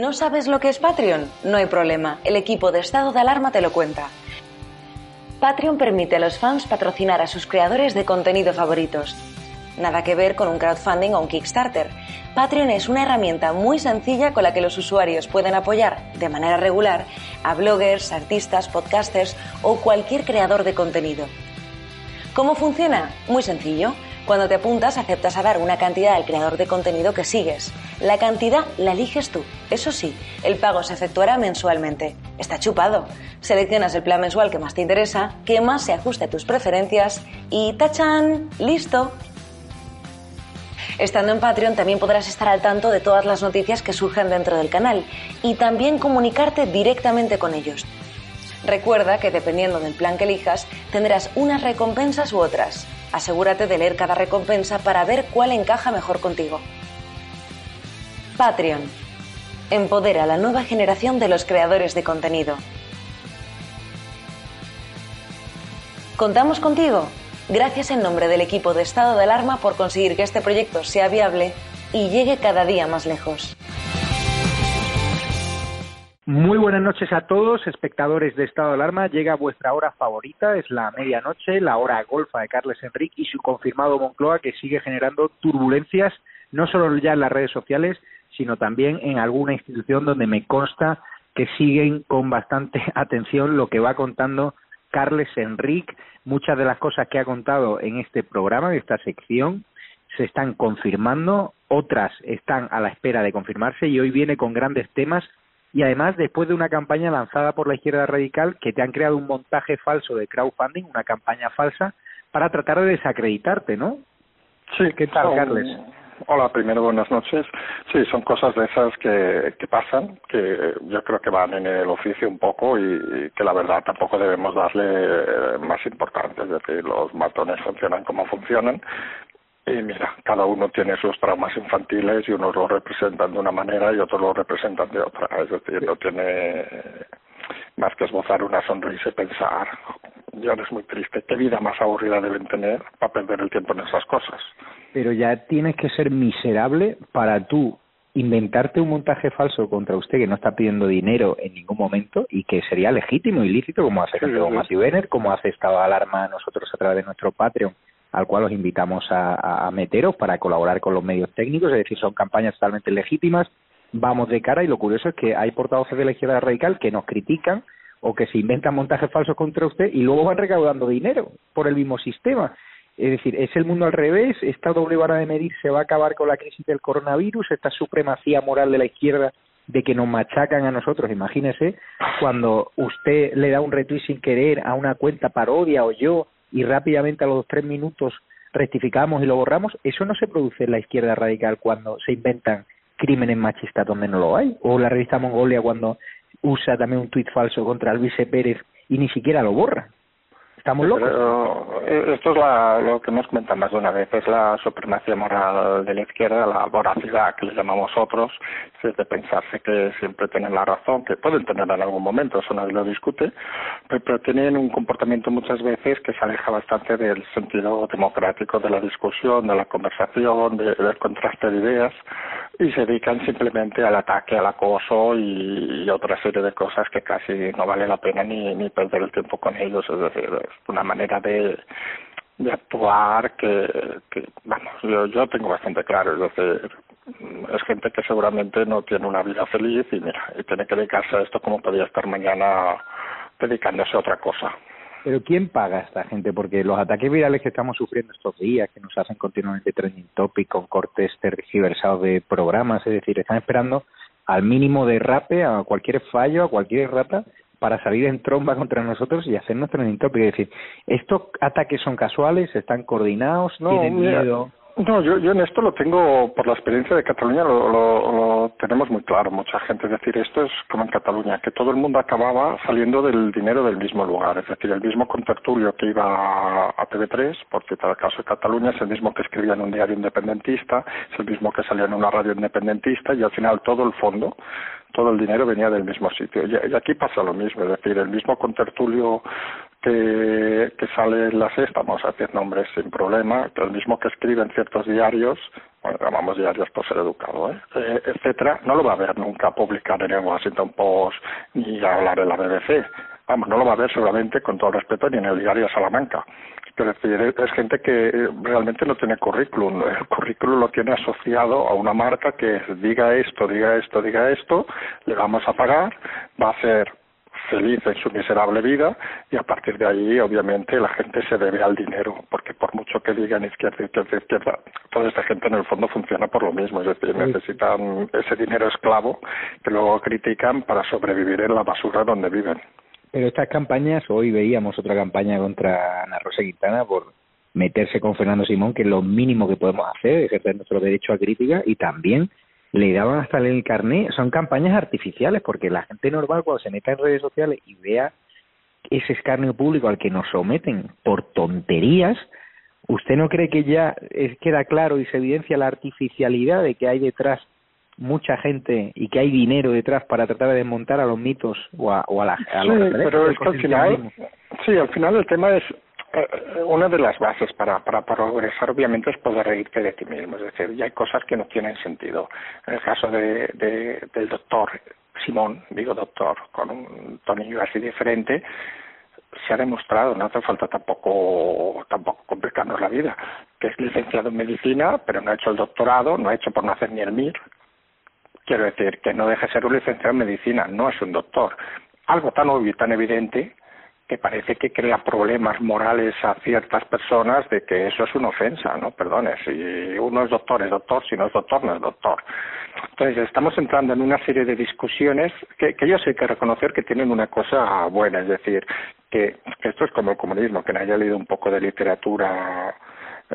¿No sabes lo que es Patreon? No hay problema, el equipo de estado de alarma te lo cuenta. Patreon permite a los fans patrocinar a sus creadores de contenido favoritos. Nada que ver con un crowdfunding o un Kickstarter. Patreon es una herramienta muy sencilla con la que los usuarios pueden apoyar de manera regular a bloggers, artistas, podcasters o cualquier creador de contenido. ¿Cómo funciona? Muy sencillo. Cuando te apuntas aceptas a dar una cantidad al creador de contenido que sigues. La cantidad la eliges tú. Eso sí, el pago se efectuará mensualmente. Está chupado. Seleccionas el plan mensual que más te interesa, que más se ajuste a tus preferencias y ¡tachan! ¡Listo! Estando en Patreon también podrás estar al tanto de todas las noticias que surgen dentro del canal y también comunicarte directamente con ellos. Recuerda que dependiendo del plan que elijas, tendrás unas recompensas u otras. Asegúrate de leer cada recompensa para ver cuál encaja mejor contigo. Patreon. Empodera a la nueva generación de los creadores de contenido. ¿Contamos contigo? Gracias en nombre del equipo de Estado de Alarma por conseguir que este proyecto sea viable y llegue cada día más lejos. Muy buenas noches a todos, espectadores de Estado de Alarma. Llega vuestra hora favorita, es la medianoche, la hora golfa de Carles Enrique y su confirmado Moncloa que sigue generando turbulencias, no solo ya en las redes sociales, sino también en alguna institución donde me consta que siguen con bastante atención lo que va contando Carles Enrique. Muchas de las cosas que ha contado en este programa, en esta sección, se están confirmando, otras están a la espera de confirmarse y hoy viene con grandes temas y además después de una campaña lanzada por la izquierda radical que te han creado un montaje falso de crowdfunding, una campaña falsa, para tratar de desacreditarte, ¿no? Sí. ¿Qué tal, Carles? Hola, primero buenas noches. Sí, son cosas de esas que, que pasan, que yo creo que van en el oficio un poco y, y que la verdad tampoco debemos darle más importancia. Es decir, los matones funcionan como funcionan y mira, cada uno tiene sus traumas infantiles y unos lo representan de una manera y otros lo representan de otra. Es decir, no tiene más que esbozar una sonrisa y pensar, ya es muy triste, qué vida más aburrida deben tener para perder el tiempo en esas cosas. Pero ya tienes que ser miserable para tú inventarte un montaje falso contra usted que no está pidiendo dinero en ningún momento y que sería legítimo y lícito, como hace sí, sí. Matthew Benner, como hace Estado de Alarma nosotros a través de nuestro Patreon al cual os invitamos a, meteros para colaborar con los medios técnicos, es decir, son campañas totalmente legítimas, vamos de cara y lo curioso es que hay portavoces de la izquierda radical que nos critican o que se inventan montajes falsos contra usted y luego van recaudando dinero por el mismo sistema. Es decir, es el mundo al revés, esta doble vara de medir se va a acabar con la crisis del coronavirus, esta supremacía moral de la izquierda de que nos machacan a nosotros, imagínese, cuando usted le da un retweet sin querer a una cuenta parodia o yo y rápidamente a los tres minutos rectificamos y lo borramos, eso no se produce en la izquierda radical cuando se inventan crímenes machistas donde no lo hay, o la revista Mongolia cuando usa también un tuit falso contra Luis Pérez y ni siquiera lo borra. Estamos locos. Pero esto es la, lo que hemos comentado más de una vez, es la supremacía moral de la izquierda, la voracidad que le llamamos otros, es de pensarse que siempre tienen la razón, que pueden tener en algún momento, eso nadie lo discute, pero, pero tienen un comportamiento muchas veces que se aleja bastante del sentido democrático de la discusión, de la conversación, de, del contraste de ideas, y se dedican simplemente al ataque, al acoso y, y otra serie de cosas que casi no vale la pena ni, ni perder el tiempo con ellos, es decir, una manera de, de actuar que, que vamos, yo, yo tengo bastante claro, es decir, es gente que seguramente no tiene una vida feliz y mira, y tiene que dedicarse a esto como podría estar mañana dedicándose a otra cosa. Pero ¿quién paga a esta gente? Porque los ataques virales que estamos sufriendo estos días, que nos hacen continuamente trending topic con cortes tergiversados de programas, es decir, están esperando al mínimo de rape, a cualquier fallo, a cualquier rata, para salir en tromba contra nosotros y hacernos topic. Es decir, ¿estos ataques son casuales? ¿Están coordinados? No, ¿Tienen miedo? No, yo, yo en esto lo tengo, por la experiencia de Cataluña, lo, lo, tenemos muy claro, mucha gente. Es decir, esto es como en Cataluña, que todo el mundo acababa saliendo del dinero del mismo lugar. Es decir, el mismo contertulio que iba a TV3, porque el caso de Cataluña, es el mismo que escribía en un diario independentista, es el mismo que salía en una radio independentista, y al final todo el fondo todo el dinero venía del mismo sitio. Y, aquí pasa lo mismo, es decir, el mismo contertulio que, que sale en la sexta, vamos a decir nombres sin problema, que el mismo que escribe en ciertos diarios, bueno, llamamos diarios por ser educado, ¿eh? eh etcétera, no lo va a ver nunca publicar en el Washington Post ni hablar en la BBC. Vamos, no lo va a ver seguramente, con todo respeto, ni en el diario Salamanca. Es decir, es gente que realmente no tiene currículum. El currículum lo tiene asociado a una marca que diga esto, diga esto, diga esto, le vamos a pagar, va a ser feliz en su miserable vida y a partir de ahí obviamente la gente se debe al dinero porque por mucho que digan izquierda, izquierda, izquierda, toda esta gente en el fondo funciona por lo mismo, es decir, necesitan ese dinero esclavo que luego critican para sobrevivir en la basura donde viven. Pero estas campañas, hoy veíamos otra campaña contra Ana Rosa Quintana por meterse con Fernando Simón, que es lo mínimo que podemos hacer, ejercer nuestro derecho a crítica, y también le daban hasta el carnet. Son campañas artificiales, porque la gente normal cuando se meta en redes sociales y vea ese escarnio público al que nos someten por tonterías, ¿usted no cree que ya queda claro y se evidencia la artificialidad de que hay detrás mucha gente y que hay dinero detrás para tratar de desmontar a los mitos o a, o a la sí, pero es que al final sí al final el tema es eh, una de las bases para, para progresar obviamente es poder reírte de ti mismo. Es decir ya hay cosas que no tienen sentido. En el caso de, de del doctor Simón digo doctor con un tonillo así diferente se ha demostrado, no hace falta tampoco tampoco complicarnos la vida, que es licenciado en medicina, pero no ha hecho el doctorado, no ha hecho por no hacer ni el MIR, Quiero decir, que no deje de ser un licenciado en medicina, no es un doctor. Algo tan obvio y tan evidente que parece que crea problemas morales a ciertas personas de que eso es una ofensa, ¿no? Perdone, si uno es doctor, es doctor, si no es doctor, no es doctor. Entonces, estamos entrando en una serie de discusiones que, que yo sé que reconocer que tienen una cosa buena, es decir, que, esto es como el comunismo, que haya leído un poco de literatura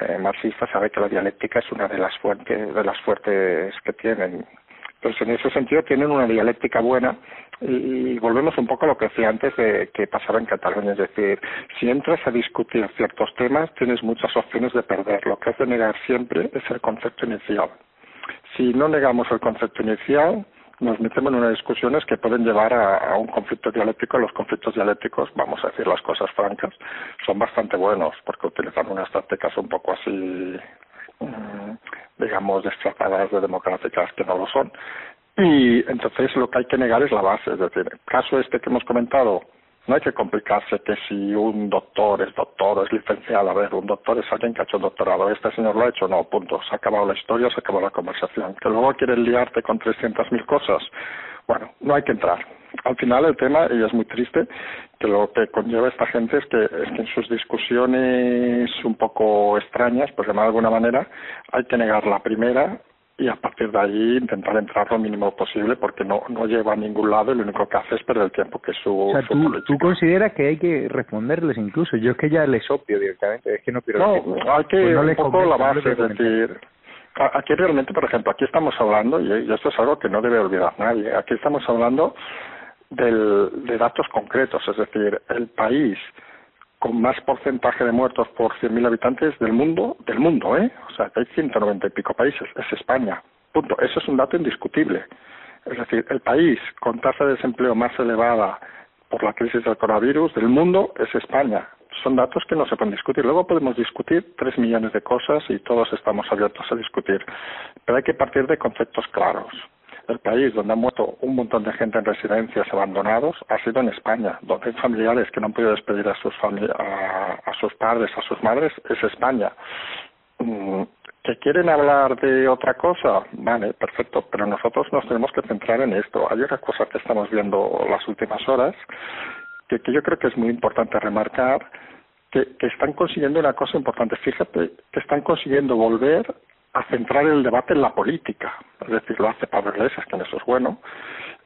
eh, marxista sabe que la dialéctica es una de las fuentes, de las fuertes que tienen pues en ese sentido tienen una dialéctica buena y, volvemos un poco a lo que decía antes de que pasaba en Cataluña, es decir, si entras a discutir ciertos temas tienes muchas opciones de perder. Lo que has de negar siempre es el concepto inicial. Si no negamos el concepto inicial, nos metemos en unas discusiones que pueden llevar a, un conflicto dialéctico. Los conflictos dialécticos, vamos a decir las cosas francas, son bastante buenos porque utilizan unas tácticas un poco así Mm, digamos, desplazadas de democráticas que no lo son. Y entonces lo que hay que negar es la base, es decir, el caso este que hemos comentado, no hay que complicarse que si un doctor es doctor o es licenciado, a ver, un doctor es alguien que ha hecho doctorado, este señor lo ha hecho, no, punto, se ha acabado la historia, se ha acabado la conversación. Que luego quieren liarte con 300.000 cosas, bueno, no hay que entrar. Al final el tema, y es muy triste, que lo que conlleva esta gente es que, es que en sus discusiones un poco extrañas, pues de alguna manera, hay que negar la primera y a partir de ahí intentar entrar lo mínimo posible porque no no lleva a ningún lado y lo único que hace es perder el tiempo que es su, o sea, tú, consideras que hay que responderles incluso. Yo es que ya les opio directamente es que no quiero no hay que pues un poco la base es decir aquí realmente, por ejemplo, aquí estamos hablando, y esto es algo que no debe olvidar nadie, aquí estamos hablando del, de datos concretos, es decir, el país con más porcentaje de muertos por 100.000 habitantes del mundo, del mundo, ¿eh? O sea, que hay 190 y pico países, es España. Punto. Eso es un dato indiscutible. Es decir, el país con tasa de desempleo más elevada por la crisis del coronavirus del mundo es España son datos que no se pueden discutir. Luego podemos discutir tres millones de cosas y todos estamos abiertos a discutir, pero hay que partir de conceptos claros. El país donde ha muerto un montón de gente en residencias abandonados ha sido en España, donde hay familiares que no han podido despedir a sus, a, a sus padres, a sus madres, es España. Mm, ¿Que quieren hablar de otra cosa? Vale, perfecto, pero nosotros nos tenemos que centrar en esto. Hay una cosa que estamos viendo las últimas horas que, que yo creo que es muy importante remarcar, que, que están consiguiendo una cosa importante. Fíjate que están consiguiendo volver a centrar el debate en la política. Es decir, lo hace Pablo Iglesias, que en eso es bueno,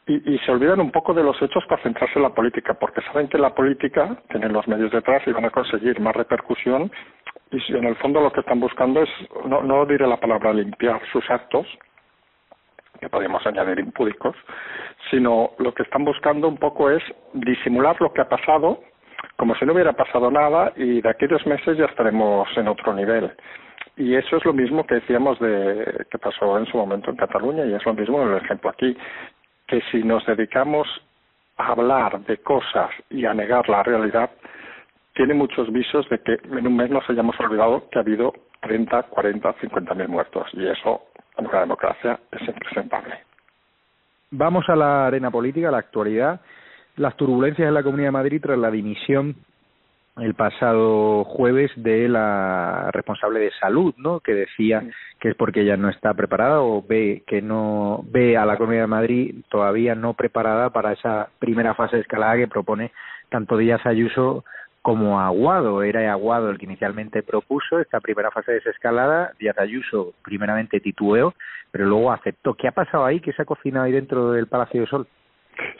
y, y, se olvidan un poco de los hechos para centrarse en la política, porque saben que la política tienen los medios detrás y van a conseguir más repercusión. Y en el fondo lo que están buscando es, no, no diré la palabra limpiar sus actos, que podemos añadir impúdicos, sino lo que están buscando un poco es disimular lo que ha pasado, como si no hubiera pasado nada, y de aquí dos meses ya estaremos en otro nivel. Y eso es lo mismo que decíamos de que pasó en su momento en Cataluña y es lo mismo en el ejemplo aquí, que si nos dedicamos a hablar de cosas y a negar la realidad, tiene muchos visos de que en un mes nos hayamos olvidado que ha habido 30, 40, 50 mil muertos y eso en una democracia es impresentable. Vamos a la arena política, a la actualidad. Las turbulencias en la Comunidad de Madrid tras la dimisión el pasado jueves de la responsable de salud, ¿no? Que decía que es porque ella no está preparada o ve que no ve a la Comunidad de Madrid todavía no preparada para esa primera fase de escalada que propone tanto Díaz Ayuso como Aguado. Era Aguado el que inicialmente propuso esta primera fase de desescalada. Díaz Ayuso primeramente titubeó, pero luego aceptó. ¿Qué ha pasado ahí? ¿Qué se ha cocinado ahí dentro del Palacio de Sol?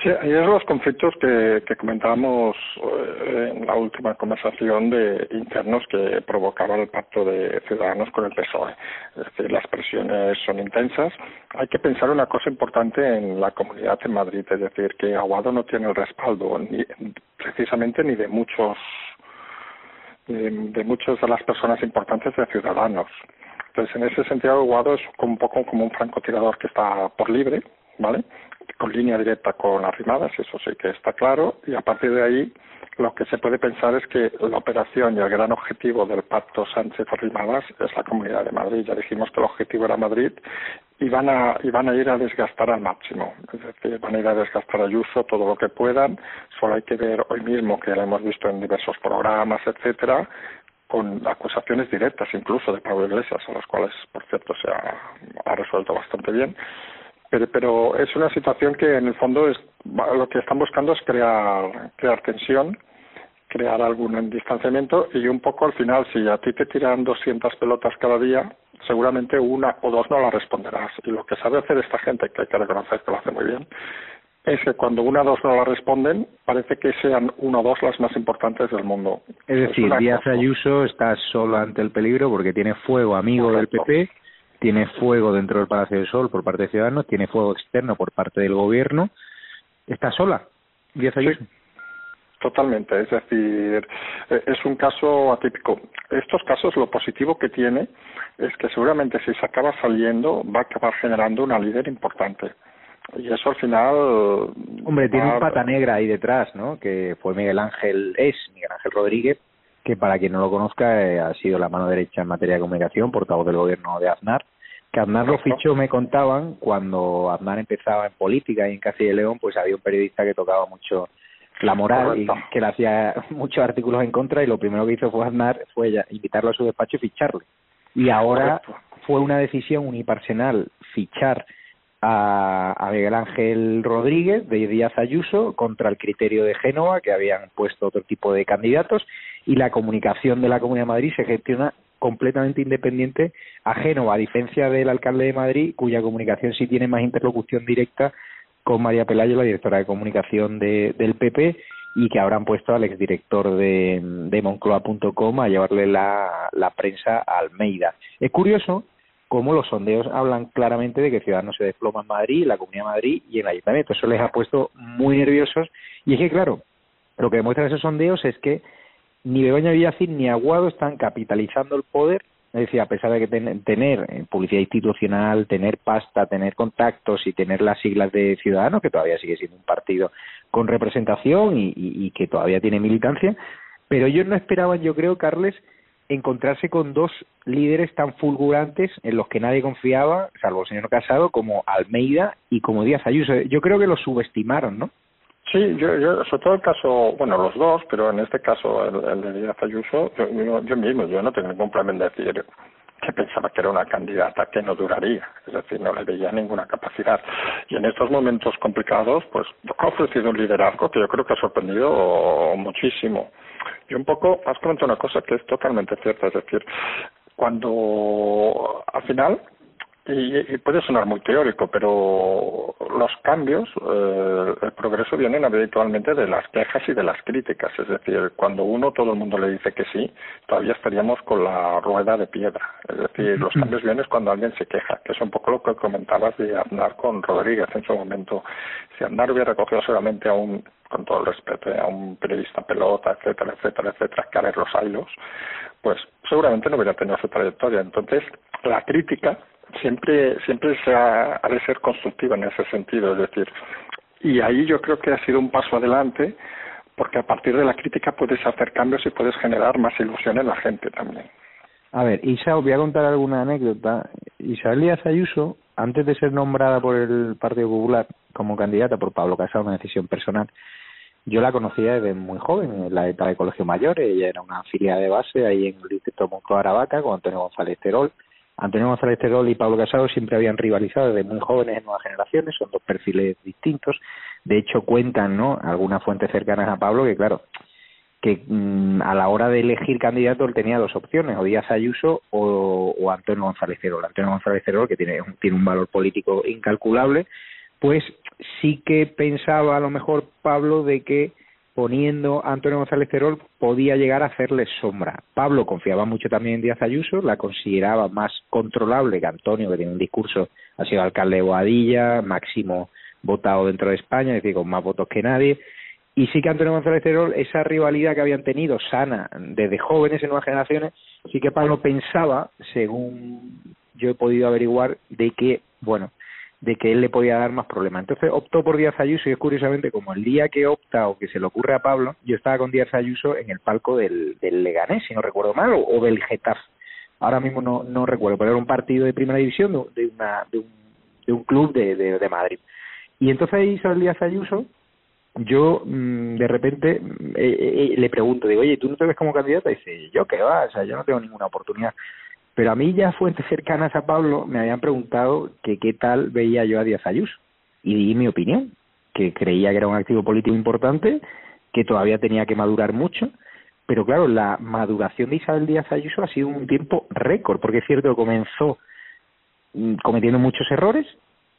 Sí, ahí es los conflictos que, que comentábamos eh, en la última conversación de internos que provocaba el pacto de Ciudadanos con el PSOE. Es decir, las presiones son intensas. Hay que pensar una cosa importante en la comunidad en Madrid, es decir, que Aguado no tiene el respaldo ni, precisamente ni de muchos de, de muchas de las personas importantes de Ciudadanos. Entonces, en ese sentido, Aguado es un poco como un francotirador que está por libre, ¿vale? Con línea directa con Arrimadas, eso sí que está claro, y a partir de ahí lo que se puede pensar es que la operación y el gran objetivo del pacto Sánchez-Arrimadas es la Comunidad de Madrid. Ya dijimos que el objetivo era Madrid y van a, y van a ir a desgastar al máximo. Es decir, van a ir a desgastar a Ayuso todo lo que puedan. Solo hay que ver hoy mismo, que lo hemos visto en diversos programas, etcétera, con acusaciones directas incluso de Pablo Iglesias, a las cuales, por cierto, se ha, ha resuelto bastante bien pero, pero es una situación que en el fondo es lo que están buscando es crear crear tensión crear algún distanciamiento y un poco al final si a ti te tiran 200 pelotas cada día seguramente una o dos no las responderás y lo que sabe hacer esta gente que hay que reconocer que lo hace muy bien es que cuando una o dos no la responden, parece que sean una o dos las más importantes del mundo. Es decir, Díaz Ayuso está solo ante el peligro porque tiene fuego amigo del PP tiene fuego dentro del Palacio del Sol por parte de Ciudadanos, tiene fuego externo por parte del gobierno. ¿Está sola? Díaz Ayuso. Sí, totalmente. Es decir, eh, es un caso atípico. Estos casos, lo positivo que tiene es que seguramente si se acaba saliendo, va a acabar generando una líder importante. Y eso al final. Hombre, tiene un pata negra ahí detrás, ¿no? Que fue Miguel Ángel, es Miguel Ángel Rodríguez, que para quien no lo conozca eh, ha sido la mano derecha en materia de comunicación, portavoz del gobierno de Aznar, que Aznar lo fichó, me contaban, cuando Aznar empezaba en política y en Castilla y León, pues había un periodista que tocaba mucho la moral y que le hacía muchos artículos en contra y lo primero que hizo fue Aznar fue invitarlo a su despacho y ficharle. Y ahora fue una decisión unipersonal fichar a, a Miguel Ángel Rodríguez de Díaz Ayuso contra el criterio de Génova, que habían puesto otro tipo de candidatos, y la comunicación de la Comunidad de Madrid se gestiona completamente independiente a Génova, a diferencia del alcalde de Madrid, cuya comunicación sí tiene más interlocución directa con María Pelayo, la directora de comunicación de, del PP, y que habrán puesto al exdirector de, de Moncloa.com a llevarle la, la prensa a Almeida. Es curioso cómo los sondeos hablan claramente de que Ciudadanos se desploma en Madrid, la Comunidad de Madrid y en el Ayuntamiento. Eso les ha puesto muy nerviosos. Y es que, claro, lo que demuestran esos sondeos es que ni Begoña Villacín ni Aguado están capitalizando el poder. Es decir, a pesar de que tener eh, publicidad institucional, tener pasta, tener contactos y tener las siglas de Ciudadanos, que todavía sigue siendo un partido con representación y, y, y que todavía tiene militancia, pero ellos no esperaban, yo creo, Carles, encontrarse con dos líderes tan fulgurantes en los que nadie confiaba, salvo el señor Casado, como Almeida y como Díaz Ayuso. Yo creo que los subestimaron, ¿no? Sí, yo, yo, sobre todo el caso, bueno, los dos, pero en este caso el, de Díaz Ayuso, yo, yo, mismo, yo no tengo ningún problema en decir, que pensaba que era una candidata que no duraría, es decir, no le veía ninguna capacidad. Y en estos momentos complicados, pues ha ofrecido un liderazgo que yo creo que ha sorprendido muchísimo. Y un poco, has comentado una cosa que es totalmente cierta, es decir, cuando al final y, puede sonar muy teórico, pero los cambios, eh, el progreso vienen habitualmente de las quejas y de las críticas. Es decir, cuando uno, todo el mundo le dice que sí, todavía estaríamos con la rueda de piedra. Es decir, los cambios vienen cuando alguien se queja, que es un poco lo que comentabas de Aznar con Rodríguez en su momento. Si Aznar hubiera cogido solamente a un, con todo el respeto, a un periodista pelota, etcétera, etcétera, etcétera, que a ver los hilos, pues seguramente no hubiera tenido su trayectoria. Entonces, la crítica siempre siempre se ha, de ser constructiva en ese sentido, es decir, y ahí yo creo que ha sido un paso adelante porque a partir de la crítica puedes hacer cambios y puedes generar más ilusión en la gente también. A ver, Isa, os voy a contar alguna anécdota. Isabel Díaz Ayuso, antes de ser nombrada por el Partido Popular como candidata por Pablo Casado, una decisión personal, yo la conocía desde muy joven, en la etapa de colegio mayor. Ella era una afiliada de base ahí en el distrito Moncloa Aravaca con Antonio González Terol Antonio González Terol y Pablo Casado siempre habían rivalizado desde muy jóvenes en nuevas generaciones, son dos perfiles distintos. De hecho, cuentan, ¿no? Algunas fuentes cercanas a Pablo que, claro, que mm, a la hora de elegir candidato él tenía dos opciones, o Díaz Ayuso o, Antonio González Terol. Antonio González Terol, que tiene, tiene un valor político incalculable, pues sí que pensaba a lo mejor Pablo de que poniendo a Antonio González Terol podía llegar a hacerle sombra. Pablo confiaba mucho también en Díaz Ayuso, la consideraba más controlable que Antonio, que tiene un discurso, ha sido alcalde de Boadilla, máximo votado dentro de España, es decir, con más votos que nadie. Y sí que Antonio González Terol, esa rivalidad que habían tenido sana desde jóvenes en nuevas generaciones, sí que Pablo pensaba, según yo he podido averiguar, de que, bueno, de que él le podía dar más problemas. Entonces optó por Díaz Ayuso y es curiosamente como el día que opta o que se le ocurre a Pablo, yo estaba con Díaz Ayuso en el palco del, Leganés, si no recuerdo mal, o, del Getafe. Ahora mismo no, no recuerdo, pero era un partido de primera división de, una, de, un, de un club de, de, Madrid. Y entonces ahí Isabel Díaz Ayuso, yo mm, de repente mm, eh, eh, le pregunto, digo, oye, ¿tú no te ves como candidata? Y dice, yo qué va, o sea, yo no tengo ninguna oportunidad. Pero a mí ya fuentes cercanas a Pablo me habían preguntado que qué tal veía yo a Díaz Ayuso. Y di mi opinión, que creía que era un activo político importante, que todavía tenía que madurar mucho. Pero claro, la maduración de Isabel Díaz Ayuso ha sido un tiempo récord, porque es cierto que comenzó mm, cometiendo muchos errores,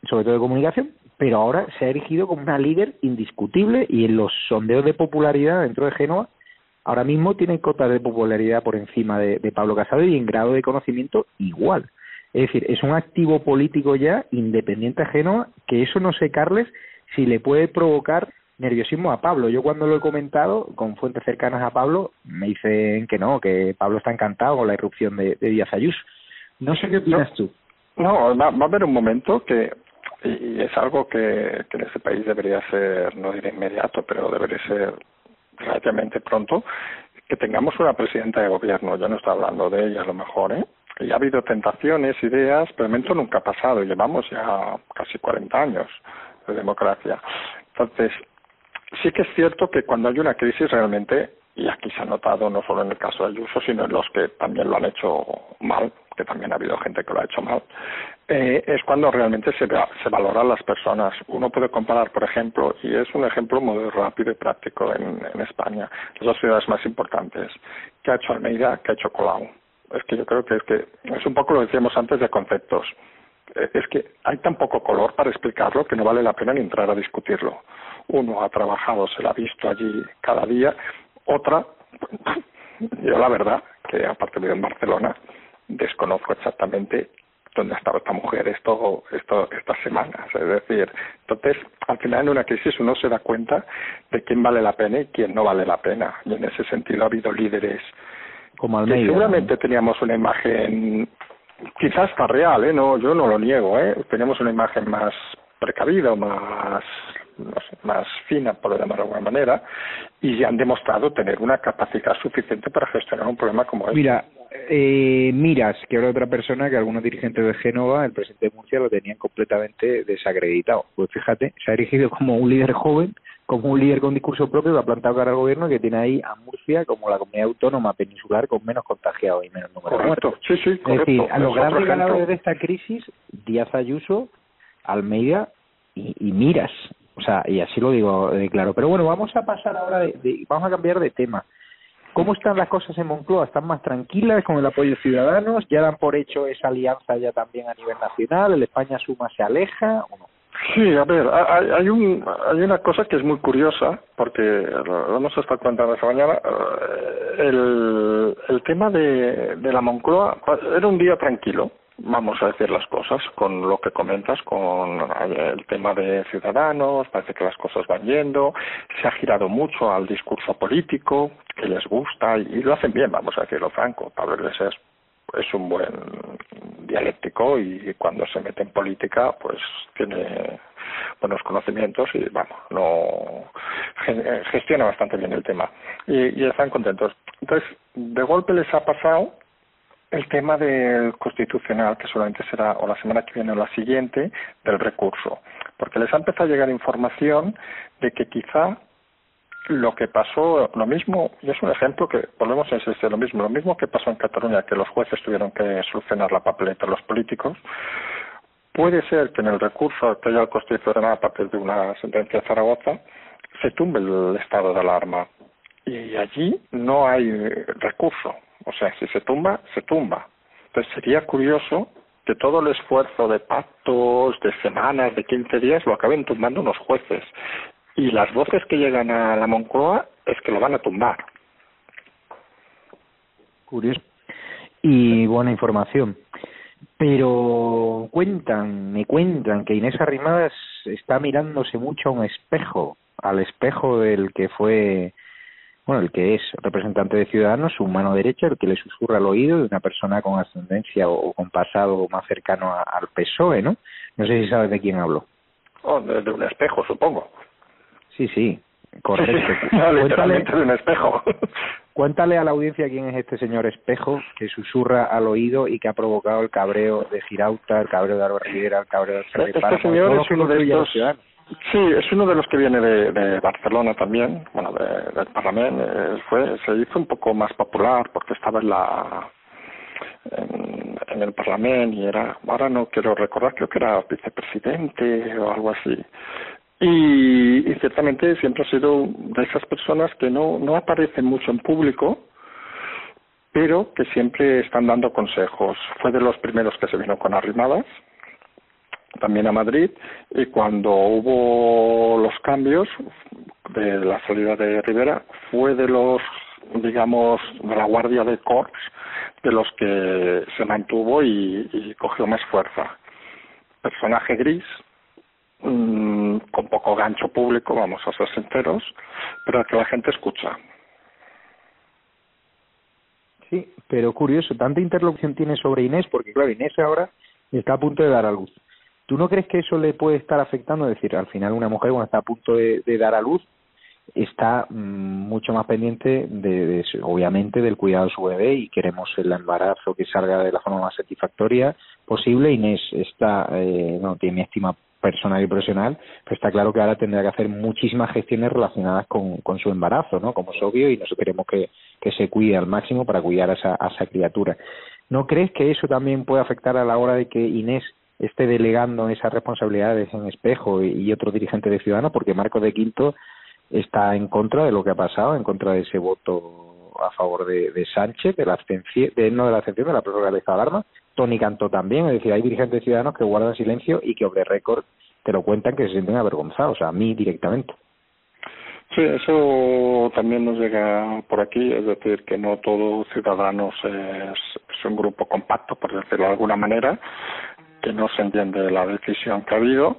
sobre todo de comunicación, pero ahora se ha erigido como una líder indiscutible y en los sondeos de popularidad dentro de Génova ahora mismo tiene cota de popularidad por encima de, Pablo Casado y en grado de conocimiento igual. Es decir, es un activo político ya independiente ajeno que eso no sé, Carles, si le puede provocar nerviosismo a Pablo. Yo cuando lo he comentado con fuentes cercanas a Pablo me dicen que no, que Pablo está encantado con la irrupción de, Díaz Ayuso. No sé qué opinas tú. No, va, a haber un momento que, y es algo que, que en este país debería ser, no diré inmediato, pero debería ser relativamente pronto que tengamos una presidenta de gobierno. Yo no estoy hablando de ella a lo mejor, ¿eh? Y ha habido tentaciones, ideas, pero momento nunca ha pasado. Llevamos ya casi 40 años de democracia. Entonces, sí que es cierto que cuando hay una crisis realmente, y aquí se ha notado no solo en el caso de Ayuso, sino en los que también lo han hecho mal, que también ha habido gente que lo ha hecho mal, eh, es cuando realmente se, se valoran las personas. Uno puede comparar, por ejemplo, y es un ejemplo muy rápido y práctico en, en España, las dos ciudades más importantes. ¿Qué ha hecho Almeida? ¿Qué ha hecho Colau? Es que yo creo que es que es un poco lo decíamos antes de conceptos. Eh, es que hay tan poco color para explicarlo que no vale la pena ni entrar a discutirlo. Uno ha trabajado, se lo ha visto allí cada día. Otra, yo la verdad, que aparte vivo en Barcelona, desconozco exactamente dónde ha estado esta mujer esto, esto, estas semanas. Es decir, entonces, al final en una crisis uno se da cuenta de quién vale la pena y quién no vale la pena. Y en ese sentido ha habido líderes como Almeida, que seguramente teníamos una imagen, quizás está real, ¿eh? no, yo no lo niego, ¿eh? teníamos una imagen más precavida más no sé, más fina, por llamarlo de alguna manera, y ya han demostrado tener una capacidad suficiente para gestionar un problema como este. Mira, eh, Miras, que era otra persona que algunos dirigentes de Génova, el presidente de Murcia, lo tenían completamente desacreditado. Pues fíjate, se ha erigido como un líder joven como un líder con discurso propio que ha plantado cara al gobierno y que tiene ahí a Murcia como la comunidad autónoma peninsular con menos contagiados y menos número correcto. Sí, sí, correcto. Es decir, a los Es grandes ganadores de esta crisis, Díaz Ayuso, Almeida y, y Miras. O sea, y así lo digo de claro. Pero bueno, vamos a pasar ahora, de, de- vamos a cambiar de tema. ¿Cómo están las cosas en Moncloa? ¿Están más tranquilas con el apoyo de Ciudadanos? ¿Ya dan por hecho esa alianza ya también a nivel nacional? ¿El España Suma se aleja? Sí, a ver, hay, hay, un, hay una cosa que es muy curiosa, porque lo hemos estado contando esta mañana. eh, El, el tema de la Moncloa era un día tranquilo, vamos a decir las cosas, con lo que comentas, con el tema de Ciudadanos, parece que las cosas van yendo, se ha girado mucho al discurso político, que les gusta, y, lo hacen bien, vamos a decirlo franco. Pablo Iglesias es un buen dialéctico y cuando se mete en política pues tiene buenos conocimientos y vamos no eh, gestiona bastante bien el tema y, y están contentos entonces de golpe les ha pasado el tema del constitucional que solamente será o la semana que viene o la siguiente del recurso porque les ha empezado a llegar información de que quizá lo que pasó, lo mismo, y es un ejemplo que volvemos a insistir, lo mismo, lo mismo que pasó en Cataluña, que los jueces tuvieron que solucionar la papeleta los políticos, puede ser que en el recurso que haya el Constitucional a partir de una sentencia de Zaragoza, se tumbe el estado de alarma. Y allí no hay recurso. O sea, si se tumba, se tumba. Entonces sería curioso que todo el esfuerzo de pactos, de semanas, de 15 días, lo acaben tumbando unos jueces. Y las voces que llegan a la Moncloa es que lo van a tumbar. Curioso. Y buena información. Pero cuentan, me cuentan que Inés Arrimadas está mirándose mucho a un espejo, al espejo del que fue, bueno, el que es representante de Ciudadanos, su mano derecha, el que le susurra al oído de una persona con ascendencia o, con pasado más cercano a- al PSOE, ¿no? No sé si sabes de quién hablo. O de, de un espejo, supongo. Sí, sí, correcto. No, Cuéntale, literalmente de un espejo. Cuéntale a la audiencia quién es este señor espejo que susurra al oído y que ha provocado el cabreo de Girauta, el cabreo de Álvaro Rivera, el cabreo de Alfredo Este Páramo, señor es uno de estos. Sí, es uno de los que viene de, Barcelona también, bueno, de- del Parlamento. eh, fue, se hizo un poco más popular porque estaba en la en, en el Parlamento y era, ahora no quiero recordar, creo que era vicepresidente o algo así. Y, y ciertamente siempre ha sido de esas personas que no, no aparecen mucho en público, pero que siempre están dando consejos. Fue de los primeros que se vino con arrimadas, también a Madrid, y cuando hubo los cambios de la salida de Rivera, fue de los, digamos, de la guardia de Corps, de los que se mantuvo y, cogió más fuerza. Personaje gris, mm, con poco gancho público, vamos a ser sinceros, pero que la gente escucha. Sí, pero curioso, tanta interlocución tiene sobre Inés, porque claro, Inés ahora está a punto de dar a luz. ¿Tú no crees que eso le puede estar afectando? Es decir, al final una mujer cuando está a punto de, dar a luz está mm, mucho más pendiente de, de obviamente del cuidado de su bebé y queremos el embarazo que salga de la forma más satisfactoria posible. Inés está, eh, no tiene estima personal y profesional, pero está claro que ahora tendrá que hacer muchísimas gestiones relacionadas con, con su embarazo, ¿no? Como es obvio, y nosotros queremos que, se cuide al máximo para cuidar a esa criatura. ¿No crees que eso también puede afectar a la hora de que Inés esté delegando esas responsabilidades en Espejo y, y otro dirigente de Ciudadanos? Porque Marcos de Quinto está en contra de lo que ha pasado, en contra de ese voto a favor de, de Sánchez, de la abstención, de, no de la abstención, de la prórroga de alarma. Tony Cantó también, es decir, hay dirigentes ciudadanos que guardan silencio y que off the record te lo cuentan que se sienten avergonzados, a mí directamente. Sí, eso también nos llega por aquí, es decir, que no todo Ciudadanos es, es un grupo compacto, por decirlo de alguna manera, que no se entiende la decisión que ha habido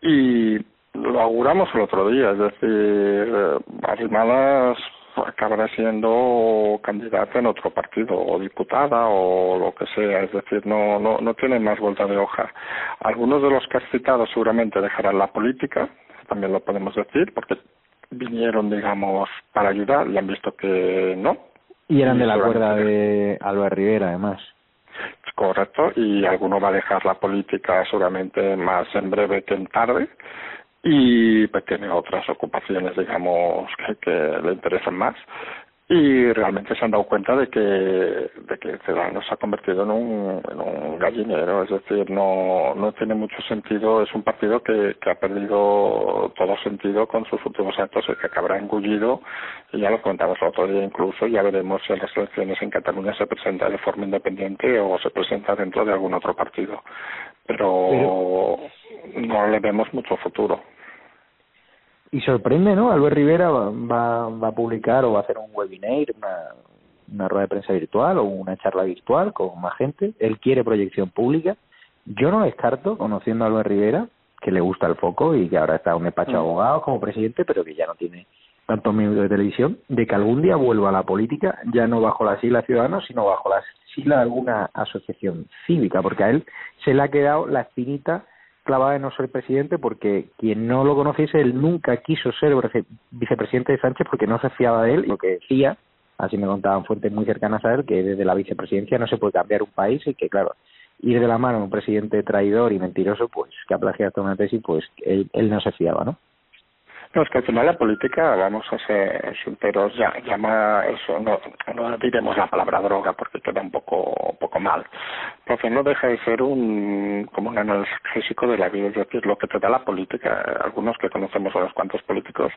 y lo auguramos el otro día, es decir, eh, Arrimadas acabará siendo candidata en otro partido o diputada o lo que sea, es decir, no, no, no tiene más vuelta de hoja. Algunos de los que has citado seguramente dejarán la política, también lo podemos decir, porque vinieron, digamos, para ayudar y han visto que no. Y eran de la cuerda de Álvaro Rivera, además. Correcto, y alguno va a dejar la política seguramente más en breve que en tarde. y pues tiene otras ocupaciones, digamos, que, que le interesan más y realmente se han dado cuenta de que de que Ciudadanos se ha convertido en un, en un gallinero, es decir, no no tiene mucho sentido, es un partido que, que ha perdido todo sentido con sus últimos actos y que acabará engullido, y ya lo comentamos el otro día incluso, ya veremos si en las elecciones en Cataluña se presenta de forma independiente o se presenta dentro de algún otro partido, pero no le vemos mucho futuro. Y sorprende, ¿no? Albert Rivera va, va a publicar o va a hacer un webinar, una, una rueda de prensa virtual o una charla virtual con más gente. Él quiere proyección pública. Yo no descarto, conociendo a Albert Rivera, que le gusta el foco y que ahora está en un despacho de mm. abogados como presidente, pero que ya no tiene tantos minutos de televisión, de que algún día vuelva a la política, ya no bajo la sigla Ciudadanos, sino bajo la sigla de alguna asociación cívica, porque a él se le ha quedado la espinita clavada de no ser presidente porque quien no lo conociese, él nunca quiso ser vicepresidente de Sánchez porque no se fiaba de él y lo que decía, así me contaban fuentes muy cercanas a él, que desde la vicepresidencia no se puede cambiar un país y que, claro, ir de la mano a un presidente traidor y mentiroso, pues que ha plagiado una tesis, pues él, él no se fiaba, ¿no? No, es que al final la política, vamos a ser sinceros, ya, llama eso, no, no diremos la palabra droga porque queda un poco, poco mal. Pero no deja de ser un, como un analgésico de la vida, es decir, lo que te da la política. Algunos que conocemos a los cuantos políticos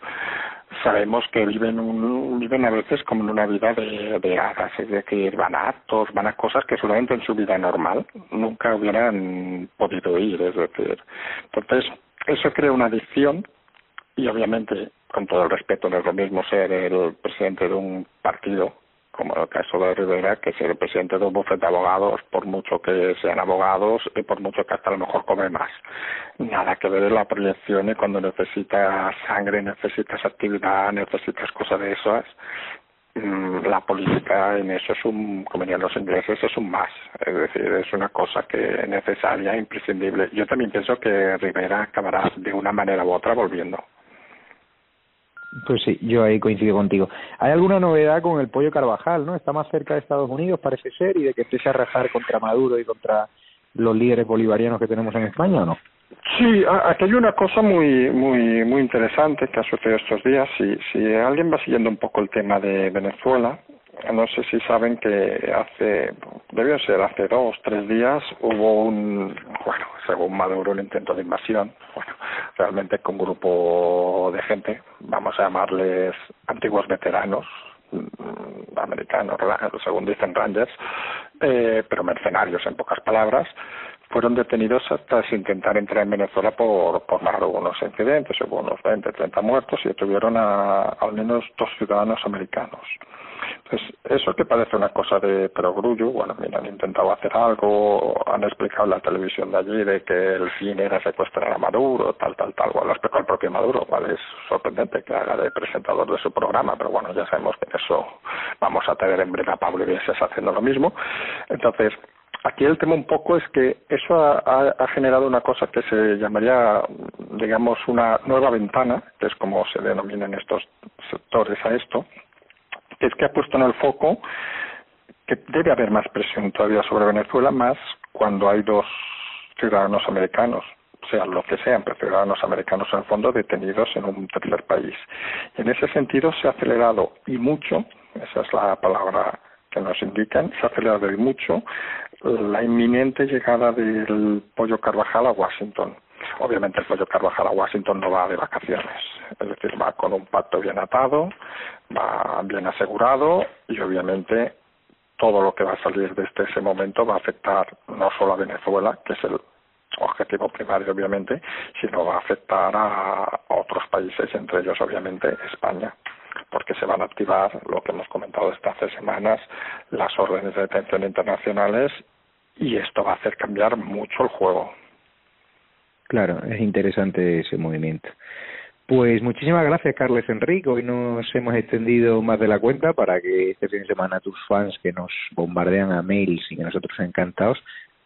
sabemos que viven un, viven a veces como en una vida de, de hadas, es decir, van a actos, van a cosas que solamente en su vida normal nunca hubieran podido ir, es decir, entonces eso crea una adicción y obviamente, con todo el respeto, no es lo mismo ser el presidente de un partido, como el caso de Rivera, que ser el presidente de un bufete de abogados, por mucho que sean abogados y por mucho que hasta a lo mejor come más. Nada que ver en la proyección y cuando necesitas sangre, necesitas actividad, necesitas cosas de esas, mm, la política en eso es un, como dirían los ingleses, es un más, es decir, es una cosa que es necesaria, imprescindible. Yo también pienso que Rivera acabará de una manera u otra volviendo. Pues sí, yo ahí coincido contigo. ¿Hay alguna novedad con el pollo Carvajal, no? Está más cerca de Estados Unidos, parece ser, y de que empiece a rajar contra Maduro y contra los líderes bolivarianos que tenemos en España, ¿o no? Sí, aquí hay una cosa muy muy muy interesante que ha sucedido estos días. Si, si alguien va siguiendo un poco el tema de Venezuela, no sé si saben que hace, debió ser hace dos, tres días, hubo un, bueno, según Maduro, un intento de invasión, bueno, realmente con un grupo de gente, vamos a llamarles antiguos veteranos, mm, americanos, según dicen Rangers, eh, pero mercenarios en pocas palabras, fueron detenidos hasta intentar entrar en Venezuela por, por algunos incidentes, hubo unos 20, 30 muertos y detuvieron a al menos dos ciudadanos americanos. Pues eso que parece una cosa de perogrullo, bueno, mira, han intentado hacer algo, han explicado en la televisión de allí de que el fin era secuestrar a Maduro, tal, tal, tal, bueno, lo explicó el propio Maduro, cual es sorprendente que haga de presentador de su programa, pero bueno, ya sabemos que eso vamos a tener en breve a Pablo Iglesias haciendo lo mismo. Entonces, aquí el tema un poco es que eso ha, generado una cosa que se llamaría, digamos, una nueva ventana, que es como se denominan estos sectores a esto, es que ha puesto en el foco que debe haber más presión todavía sobre Venezuela, más cuando hay dos ciudadanos americanos, sean lo que sean, pero ciudadanos americanos en el fondo detenidos en un tercer país. En ese sentido se ha acelerado y mucho, esa es la palabra que nos indican, se ha acelerado y mucho la inminente llegada del pollo Carvajal a Washington. Obviamente el pollo Carvajal a Washington no va de vacaciones, es decir, va con un pacto bien atado, va bien asegurado y obviamente todo lo que va a salir desde ese momento va a afectar no solo a Venezuela, que es el objetivo primario obviamente, sino va a afectar a otros países, entre ellos obviamente España porque se van a activar lo que hemos comentado desde hace semanas, las órdenes de detención internacionales y esto va a hacer cambiar mucho el juego. Claro, es interesante ese movimiento. Pues muchísimas gracias, Carles Enrique. Hoy nos hemos extendido más de la cuenta para que este fin de semana tus fans que nos bombardean a mails y que nosotros encantados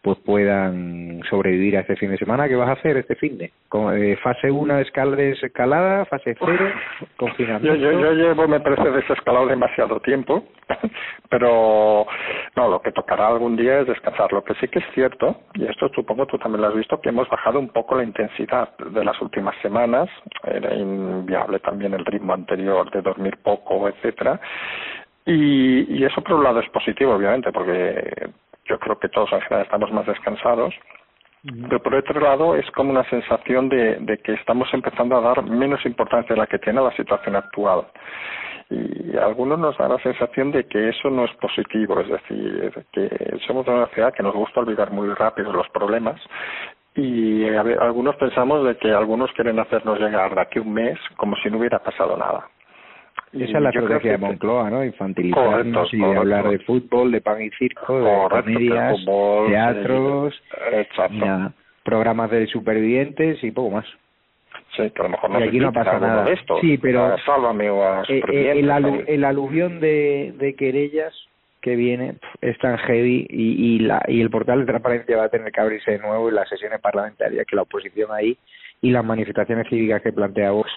pues puedan sobrevivir a este fin de semana. ¿Qué vas a hacer este fin de? Eh, fase 1 de escalada, fase 0, confinamiento. Yo, yo, yo llevo, me parece, desescalado demasiado tiempo, pero no, lo que tocará algún día es descansar. Lo que sí que es cierto, y esto supongo tú también lo has visto, que hemos bajado un poco la intensidad de las últimas semanas. Era inviable también el ritmo anterior de dormir poco, etcétera. Y, y eso por un lado es positivo, obviamente, porque yo creo que todos en general estamos más descansados. Pero por otro lado es como una sensación de, de que estamos empezando a dar menos importancia a la que tiene la situación actual. Y a algunos nos da la sensación de que eso no es positivo, es decir, que somos una ciudad que nos gusta olvidar muy rápido los problemas y algunos pensamos de que algunos quieren hacernos llegar de aquí un mes como si no hubiera pasado nada. Esa es la estrategia de Moncloa, ¿no? Infantilizarnos y hablar de fútbol, de pan y circo, de comedias, teatros, programas de supervivientes y poco más. Sí, que a lo mejor no y aquí no pasa nada. De esto. Sí, pero sálvame o a eh, eh, el, el, aluvión de, de querellas que viene es tan heavy y, y, la, y el portal de transparencia va a tener que abrirse de nuevo y las sesiones parlamentarias que la oposición ahí y las manifestaciones cívicas que plantea Vox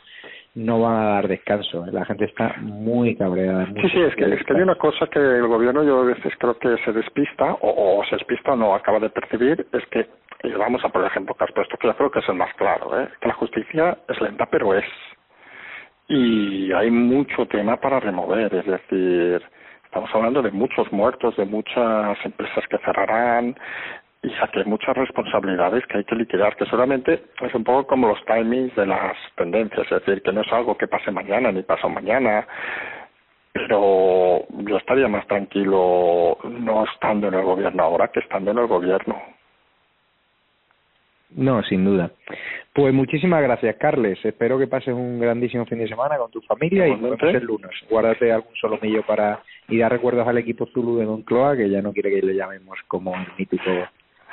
no van a dar descanso. ¿eh? La gente está muy cabreada. sí, sí, es que, es que hay una cosa que el gobierno yo a veces creo que se despista, o, se despista o no acaba de percibir, es que, y vamos a por el ejemplo que has puesto, que yo creo que es el más claro, ¿eh? que la justicia es lenta, pero es. Y hay mucho tema para remover, es decir, estamos hablando de muchos muertos, de muchas empresas que cerrarán, y saqué muchas responsabilidades que hay que liquidar, que solamente es un poco como los timings de las tendencias, es decir, que no es algo que pase mañana ni pasa mañana, pero yo estaría más tranquilo no estando en el gobierno ahora que estando en el gobierno. No, sin duda. Pues muchísimas gracias, Carles. Espero que pases un grandísimo fin de semana con tu familia y nos vemos el lunes. Guárdate algún solomillo para y dar recuerdos al equipo Zulu de Don Cloa, que ya no quiere que le llamemos como el mítico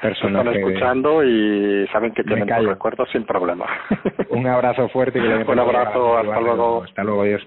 están escuchando y saben que tienen tus recuerdos sin problema. Un abrazo fuerte. Que Un abrazo, hasta luego. Hasta luego, adiós.